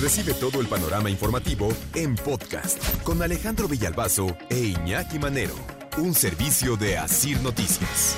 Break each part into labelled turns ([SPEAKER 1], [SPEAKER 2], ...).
[SPEAKER 1] Recibe todo el panorama informativo en podcast con Alejandro Villalbazo e Iñaki Manero, un servicio de Asir Noticias.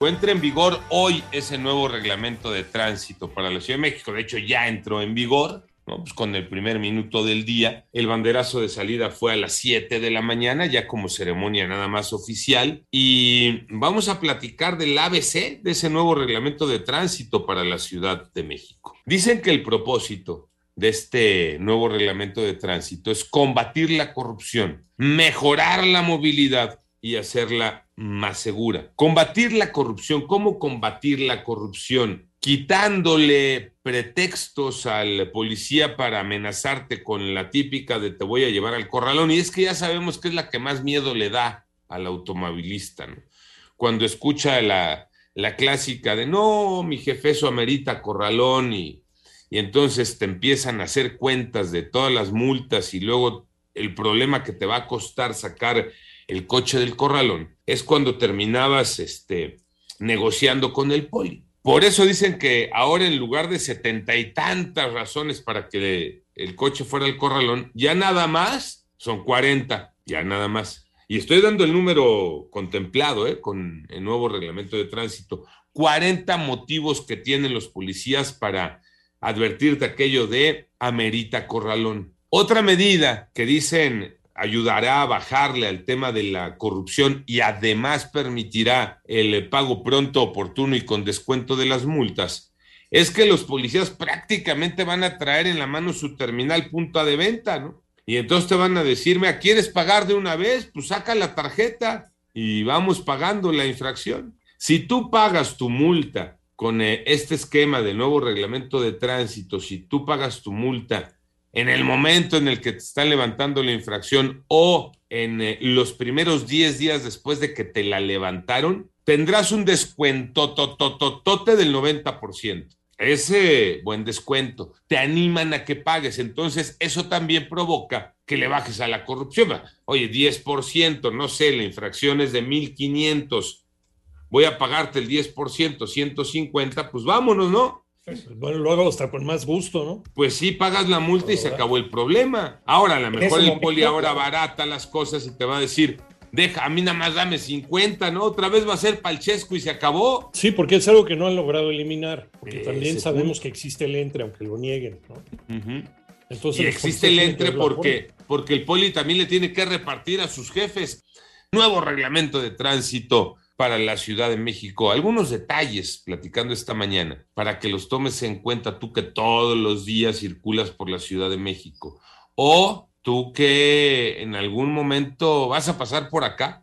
[SPEAKER 2] Entra en vigor hoy ese nuevo reglamento de tránsito para la Ciudad de México. De hecho, ya entró en vigor. ¿No? Pues con el primer minuto del día. El banderazo de salida fue a las 7 de la mañana, ya como ceremonia nada más oficial. Y vamos a platicar del ABC, de ese nuevo reglamento de tránsito para la Ciudad de México. Dicen que el propósito de este nuevo reglamento de tránsito es combatir la corrupción, mejorar la movilidad y hacerla más segura. Combatir la corrupción. ¿Cómo combatir la corrupción? Quitándole pretextos al policía para amenazarte con la típica de te voy a llevar al corralón. Y es que ya sabemos que es la que más miedo le da al automovilista, ¿no? Cuando escucha la, la clásica de no, mi jefe eso amerita corralón y, y entonces te empiezan a hacer cuentas de todas las multas y luego el problema que te va a costar sacar el coche del corralón es cuando terminabas este, negociando con el poli. Por eso dicen que ahora en lugar de setenta y tantas razones para que el coche fuera al corralón, ya nada más son cuarenta, ya nada más. Y estoy dando el número contemplado ¿eh? con el nuevo reglamento de tránsito. 40 motivos que tienen los policías para advertirte aquello de amerita corralón. Otra medida que dicen ayudará a bajarle al tema de la corrupción y además permitirá el pago pronto, oportuno y con descuento de las multas, es que los policías prácticamente van a traer en la mano su terminal punta de venta, ¿no? Y entonces te van a decirme, ¿quieres pagar de una vez? Pues saca la tarjeta y vamos pagando la infracción. Si tú pagas tu multa con eh, este esquema de nuevo reglamento de tránsito, si tú pagas tu multa en el momento en el que te están levantando la infracción o en eh, los primeros 10 días después de que te la levantaron, tendrás un descuento totototote del 90%. Ese buen descuento te animan a que pagues. Entonces, eso también provoca que le bajes a la corrupción. Oye, 10%, no sé, la infracción es de 1500. Voy a pagarte el 10%, 150, pues vámonos, ¿no?
[SPEAKER 3] Bueno, lo hago hasta con más gusto, ¿no?
[SPEAKER 2] Pues sí, pagas la multa y se acabó el problema. Ahora, a lo mejor el poli ahora barata las cosas y te va a decir, deja, a mí nada más dame 50, ¿no? Otra vez va a ser Palchesco y se acabó.
[SPEAKER 3] Sí, porque es algo que no han logrado eliminar. Porque también sabemos que existe el entre, aunque lo nieguen, ¿no?
[SPEAKER 2] Entonces, y existe el entre porque, porque el poli también le tiene que repartir a sus jefes. Nuevo reglamento de tránsito para la Ciudad de México. Algunos detalles platicando esta mañana para que los tomes en cuenta tú que todos los días circulas por la Ciudad de México o tú que en algún momento vas a pasar por acá,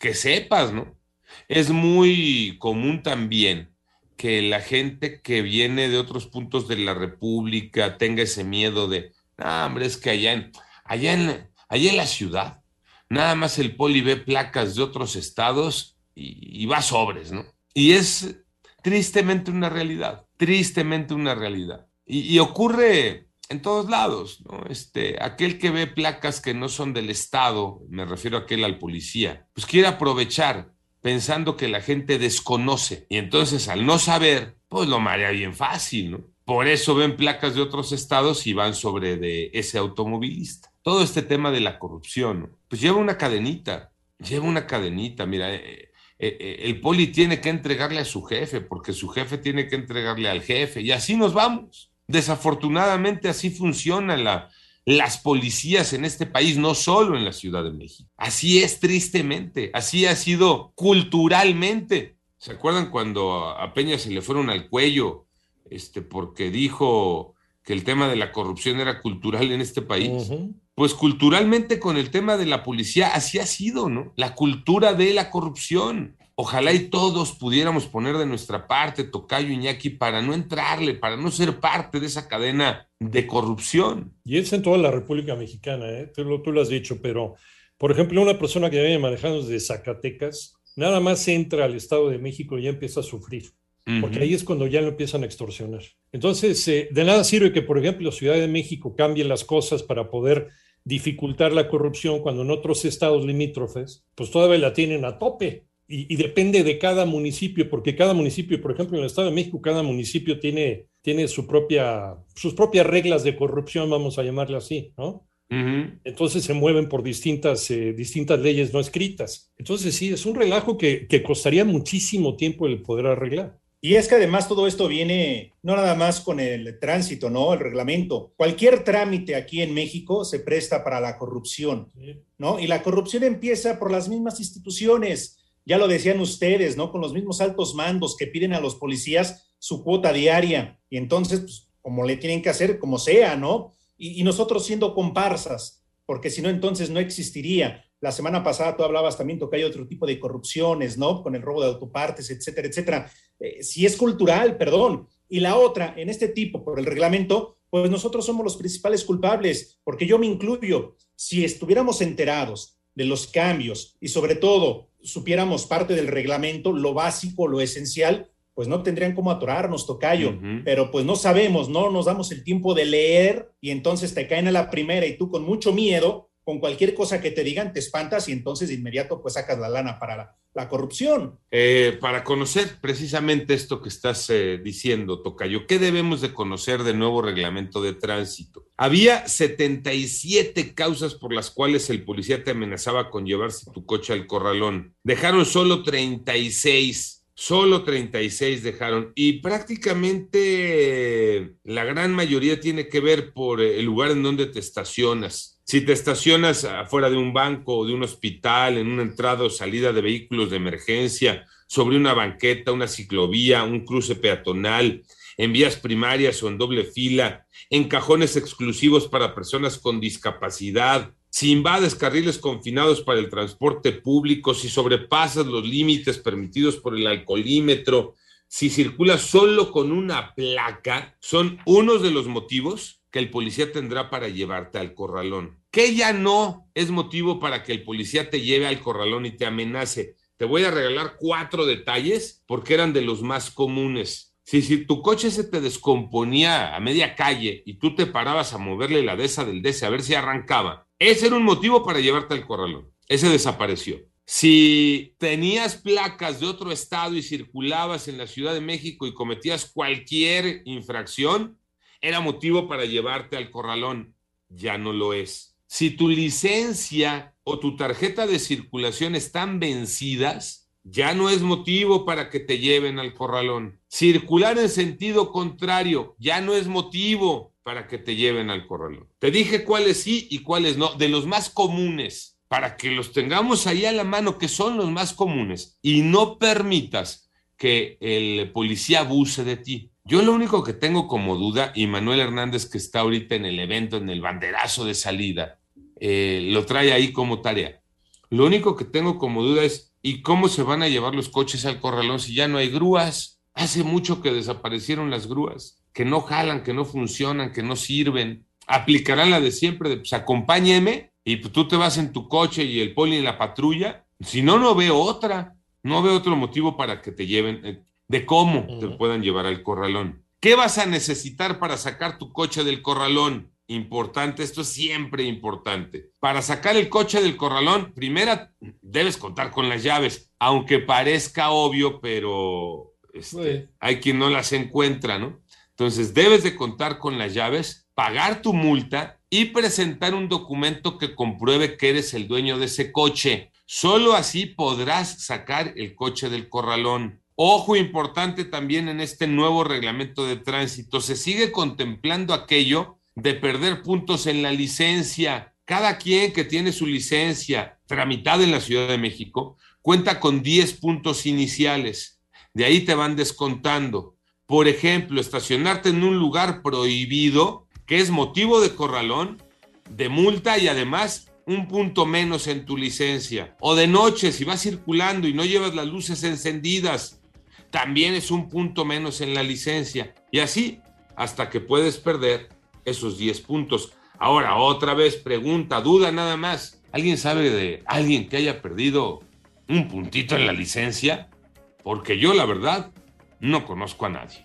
[SPEAKER 2] que sepas, ¿no? Es muy común también que la gente que viene de otros puntos de la República tenga ese miedo de, no, hombre, es que allá en, allá en, allá en la ciudad, nada más el poli ve placas de otros estados y, va sobres, ¿no? Y es tristemente una realidad, tristemente una realidad. Y, ocurre en todos lados, ¿no? Este, aquel que ve placas que no son del Estado, me refiero a aquel al policía, pues quiere aprovechar pensando que la gente desconoce y entonces al no saber, pues lo marea bien fácil, ¿no? Por eso ven placas de otros estados y van sobre de ese automovilista. Todo este tema de la corrupción, pues lleva una cadenita, lleva una cadenita, mira, eh, eh, eh, el poli tiene que entregarle a su jefe, porque su jefe tiene que entregarle al jefe, y así nos vamos. Desafortunadamente así funcionan las policías en este país, no solo en la Ciudad de México. Así es tristemente, así ha sido culturalmente. ¿Se acuerdan cuando a Peña se le fueron al cuello este, porque dijo que el tema de la corrupción era cultural en este país? Pues culturalmente con el tema de la policía así ha sido, ¿no? La cultura de la corrupción. Ojalá y todos pudiéramos poner de nuestra parte, Tocayo Iñaki, para no entrarle, para no ser parte de esa cadena de corrupción.
[SPEAKER 3] Y es en toda la República Mexicana, ¿eh? tú, lo, tú lo has dicho, pero, por ejemplo, una persona que viene manejando desde Zacatecas, nada más entra al Estado de México y ya empieza a sufrir porque ahí es cuando ya lo empiezan a extorsionar. Entonces, eh, de nada sirve que, por ejemplo, Ciudad de México cambie las cosas para poder dificultar la corrupción cuando en otros estados limítrofes, pues todavía la tienen a tope. Y, depende de cada municipio, porque cada municipio, por ejemplo, en el Estado de México, cada municipio tiene, tiene su propia, sus propias reglas de corrupción, vamos a llamarle así, ¿no? Entonces se mueven por distintas, eh, distintas leyes no escritas. Entonces sí, es un relajo que, que costaría muchísimo tiempo el poder arreglar.
[SPEAKER 4] Y es que además todo esto viene no nada más con el tránsito, ¿no? El reglamento. Cualquier trámite aquí en México se presta para la corrupción, ¿no? Y la corrupción empieza por las mismas instituciones. Ya lo decían ustedes, ¿no? Con los mismos altos mandos que piden a los policías su cuota diaria. Y entonces, pues, como le tienen que hacer, como sea, ¿no? Y, y nosotros siendo comparsas, porque si no, entonces no existiría. La semana pasada tú hablabas también que hay otro tipo de corrupciones, ¿no? Con el robo de autopartes, etcétera, etcétera. Eh, si es cultural, perdón. Y la otra, en este tipo, por el reglamento, pues nosotros somos los principales culpables, porque yo me incluyo. Si estuviéramos enterados de los cambios y sobre todo supiéramos parte del reglamento, lo básico, lo esencial, pues no tendrían cómo atorarnos, tocayo, pero pues no sabemos, no nos damos el tiempo de leer y entonces te caen a la primera y tú con mucho miedo con cualquier cosa que te digan te espantas y entonces de inmediato pues sacas la lana para la, corrupción.
[SPEAKER 2] Eh, para conocer precisamente esto que estás eh, diciendo, Tocayo, ¿qué debemos de conocer del nuevo reglamento de tránsito? Había 77 causas por las cuales el policía te amenazaba con llevarse tu coche al corralón. Dejaron solo 36 Solo 36 dejaron y prácticamente la gran mayoría tiene que ver por el lugar en donde te estacionas. Si te estacionas afuera de un banco o de un hospital, en una entrada o salida de vehículos de emergencia, sobre una banqueta, una ciclovía, un cruce peatonal, en vías primarias o en doble fila, en cajones exclusivos para personas con discapacidad, si invades carriles confinados para el transporte público, si sobrepasas los límites permitidos por el alcoholímetro, si circulas solo con una placa, son unos de los motivos que el policía tendrá para llevarte al corralón. Que ya no es motivo para que el policía te lleve al corralón y te amenace. Te voy a regalar cuatro detalles porque eran de los más comunes. Si, si tu coche se te descomponía a media calle y tú te parabas a moverle la desa del DC a ver si arrancaba, ese era un motivo para llevarte al corralón. Ese desapareció. Si tenías placas de otro estado y circulabas en la Ciudad de México y cometías cualquier infracción, era motivo para llevarte al corralón, ya no lo es. Si tu licencia o tu tarjeta de circulación están vencidas, ya no es motivo para que te lleven al corralón. Circular en sentido contrario ya no es motivo para que te lleven al corralón. Te dije cuáles sí y cuáles no, de los más comunes, para que los tengamos ahí a la mano, que son los más comunes, y no permitas que el policía abuse de ti. Yo lo único que tengo como duda, y Manuel Hernández que está ahorita en el evento, en el banderazo de salida, eh, lo trae ahí como tarea. Lo único que tengo como duda es, ¿y cómo se van a llevar los coches al corralón si ya no hay grúas? Hace mucho que desaparecieron las grúas, que no jalan, que no funcionan, que no sirven. Aplicarán la de siempre, de pues acompáñeme y tú te vas en tu coche y el poli en la patrulla. Si no, no veo otra. No veo otro motivo para que te lleven. De cómo te puedan llevar al corralón. ¿Qué vas a necesitar para sacar tu coche del corralón? Importante, esto es siempre importante. Para sacar el coche del corralón, primero debes contar con las llaves, aunque parezca obvio, pero este, hay quien no las encuentra, ¿no? Entonces debes de contar con las llaves, pagar tu multa y presentar un documento que compruebe que eres el dueño de ese coche. Solo así podrás sacar el coche del corralón. Ojo importante también en este nuevo reglamento de tránsito, se sigue contemplando aquello de perder puntos en la licencia. Cada quien que tiene su licencia tramitada en la Ciudad de México cuenta con 10 puntos iniciales. De ahí te van descontando. Por ejemplo, estacionarte en un lugar prohibido, que es motivo de corralón, de multa y además un punto menos en tu licencia. O de noche, si vas circulando y no llevas las luces encendidas, también es un punto menos en la licencia. Y así hasta que puedes perder esos 10 puntos. Ahora, otra vez, pregunta, duda nada más. ¿Alguien sabe de alguien que haya perdido un puntito en la licencia? Porque yo, la verdad, no conozco a nadie.